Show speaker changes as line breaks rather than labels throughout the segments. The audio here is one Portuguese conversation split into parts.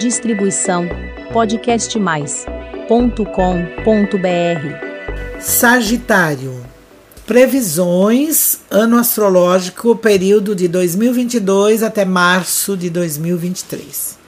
Distribuição podcastmais.com.br.
Sagitário. Previsões ano astrológico período de 2022 até março de 2023.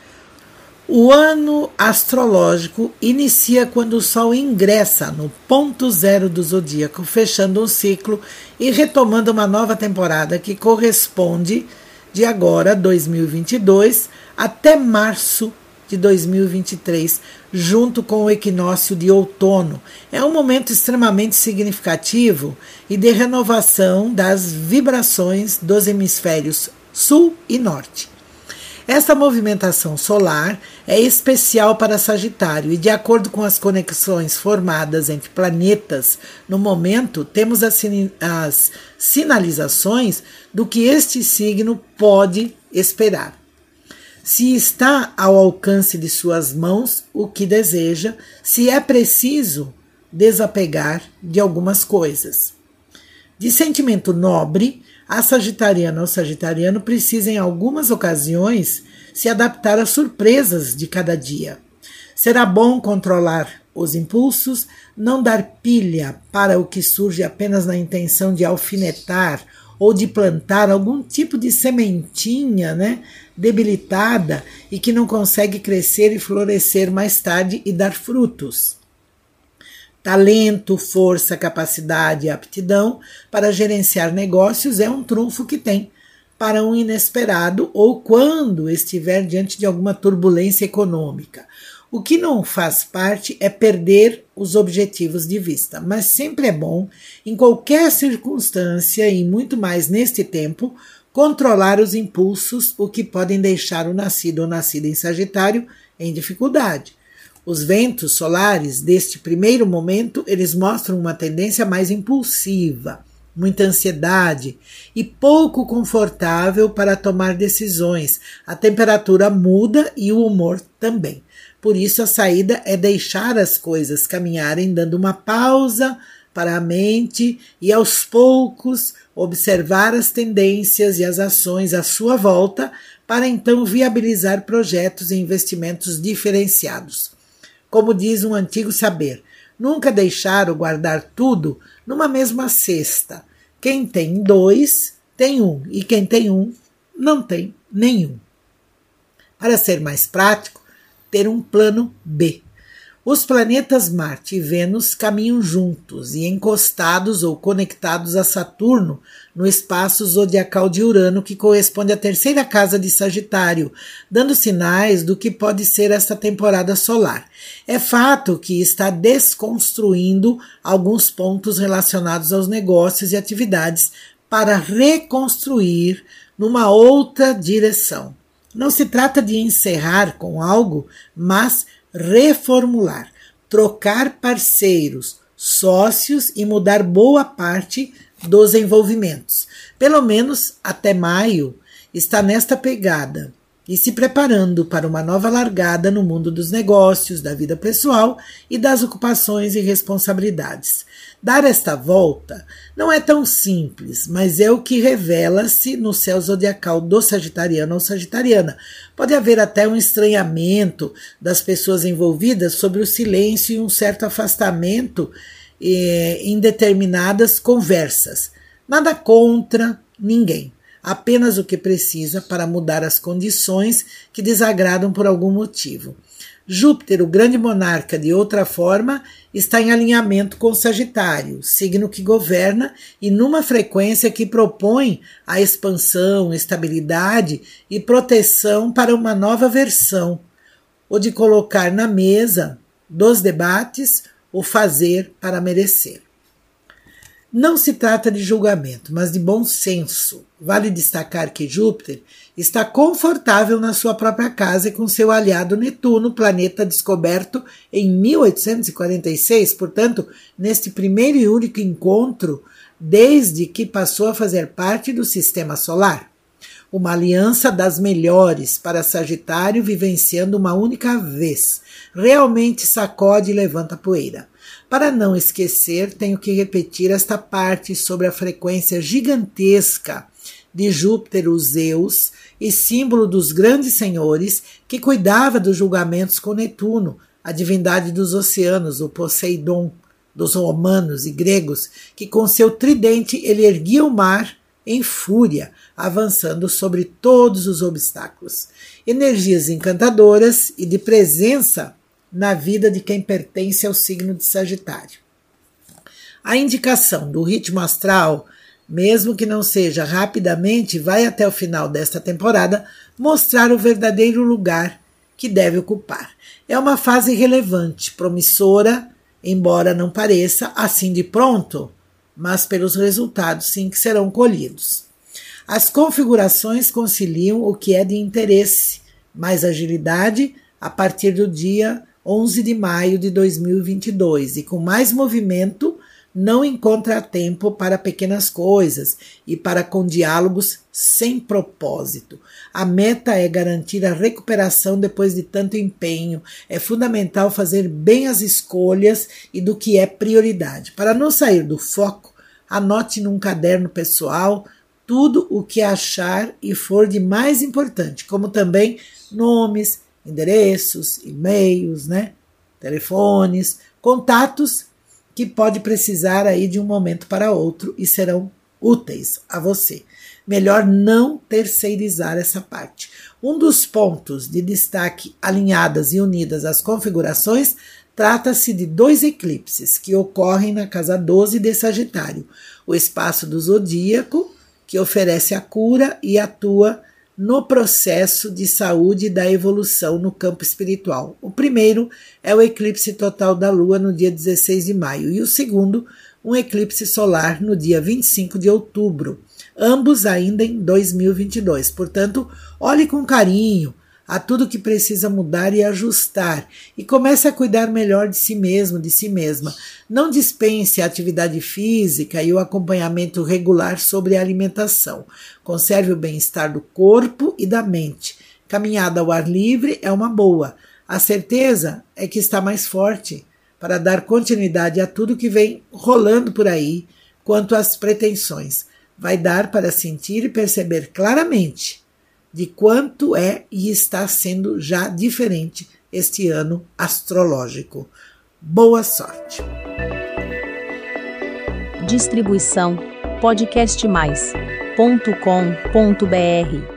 O ano astrológico inicia quando o Sol ingressa no ponto zero do zodíaco, fechando um ciclo e retomando uma nova temporada que corresponde de agora, 2022, até março de 2023, junto com o equinócio de outono. É um momento extremamente significativo e de renovação das vibrações dos hemisférios sul e norte. Esta movimentação solar é especial para Sagitário e, de acordo com as conexões formadas entre planetas, no momento temos as, as sinalizações do que este signo pode esperar. Se está ao alcance de suas mãos o que deseja, se é preciso desapegar de algumas coisas. De sentimento nobre, a sagitariana ou sagitariano precisa, em algumas ocasiões, se adaptar às surpresas de cada dia. Será bom controlar os impulsos, não dar pilha para o que surge apenas na intenção de alfinetar ou de plantar algum tipo de sementinha, né, debilitada e que não consegue crescer e florescer mais tarde e dar frutos. Talento, força, capacidade e aptidão para gerenciar negócios é um trunfo que tem para um inesperado ou quando estiver diante de alguma turbulência econômica. O que não faz parte é perder os objetivos de vista, mas sempre é bom, em qualquer circunstância e muito mais neste tempo, controlar os impulsos, o que podem deixar o nascido ou nascida em Sagitário em dificuldade. Os ventos solares deste primeiro momento, eles mostram uma tendência mais impulsiva, muita ansiedade e pouco confortável para tomar decisões. A temperatura muda e o humor também. Por isso a saída é deixar as coisas caminharem dando uma pausa para a mente e aos poucos observar as tendências e as ações à sua volta para então viabilizar projetos e investimentos diferenciados. Como diz um antigo saber, nunca deixar ou guardar tudo numa mesma cesta. Quem tem dois, tem um, e quem tem um, não tem nenhum. Para ser mais prático, ter um plano B. Os planetas Marte e Vênus caminham juntos e encostados ou conectados a Saturno no espaço zodiacal de Urano, que corresponde à terceira casa de Sagitário, dando sinais do que pode ser esta temporada solar. É fato que está desconstruindo alguns pontos relacionados aos negócios e atividades para reconstruir numa outra direção. Não se trata de encerrar com algo, mas reformular, trocar parceiros, sócios e mudar boa parte dos envolvimentos. Pelo menos até maio está nesta pegada e se preparando para uma nova largada no mundo dos negócios, da vida pessoal e das ocupações e responsabilidades. Dar esta volta não é tão simples, mas é o que revela-se no céu zodiacal do Sagitariano ou Sagitariana. Pode haver até um estranhamento das pessoas envolvidas sobre o silêncio e um certo afastamento eh, em determinadas conversas. Nada contra ninguém apenas o que precisa para mudar as condições que desagradam por algum motivo. Júpiter, o grande monarca de outra forma, está em alinhamento com Sagitário, signo que governa e numa frequência que propõe a expansão, estabilidade e proteção para uma nova versão, ou de colocar na mesa dos debates o fazer para merecer. Não se trata de julgamento, mas de bom senso. Vale destacar que Júpiter está confortável na sua própria casa e com seu aliado Netuno, planeta descoberto em 1846, portanto, neste primeiro e único encontro desde que passou a fazer parte do sistema solar. Uma aliança das melhores para Sagitário vivenciando uma única vez. Realmente sacode e levanta poeira. Para não esquecer, tenho que repetir esta parte sobre a frequência gigantesca de Júpiter, os Zeus, e símbolo dos grandes senhores que cuidava dos julgamentos com Netuno, a divindade dos oceanos, o Poseidon, dos romanos e gregos, que com seu tridente ele erguia o mar em fúria, avançando sobre todos os obstáculos. Energias encantadoras e de presença na vida de quem pertence ao signo de Sagitário. A indicação do ritmo astral, mesmo que não seja rapidamente, vai até o final desta temporada mostrar o verdadeiro lugar que deve ocupar. É uma fase relevante, promissora, embora não pareça assim de pronto, mas pelos resultados sim que serão colhidos. As configurações conciliam o que é de interesse, mais agilidade a partir do dia 11 de maio de 2022 e com mais movimento não encontra tempo para pequenas coisas e para com diálogos sem propósito. A meta é garantir a recuperação depois de tanto empenho. É fundamental fazer bem as escolhas e do que é prioridade. Para não sair do foco, anote num caderno pessoal tudo o que achar e for de mais importante, como também nomes, endereços, e-mails, né? telefones, contatos que pode precisar aí de um momento para outro e serão úteis a você. Melhor não terceirizar essa parte. Um dos pontos de destaque alinhadas e unidas às configurações trata-se de dois eclipses que ocorrem na casa 12 de Sagitário, o espaço do zodíaco, que oferece a cura e atua no processo de saúde da evolução no campo espiritual. O primeiro é o eclipse total da Lua no dia 16 de maio, e o segundo, um eclipse solar no dia 25 de outubro, ambos ainda em 2022. Portanto, olhe com carinho, a tudo que precisa mudar e ajustar e comece a cuidar melhor de si mesmo, de si mesma. Não dispense a atividade física e o acompanhamento regular sobre a alimentação. Conserve o bem-estar do corpo e da mente. Caminhada ao ar livre é uma boa. A certeza é que está mais forte para dar continuidade a tudo que vem rolando por aí quanto às pretensões. Vai dar para sentir e perceber claramente de quanto é e está sendo já diferente este ano astrológico. Boa sorte.
Distribuição podcastmais.com.br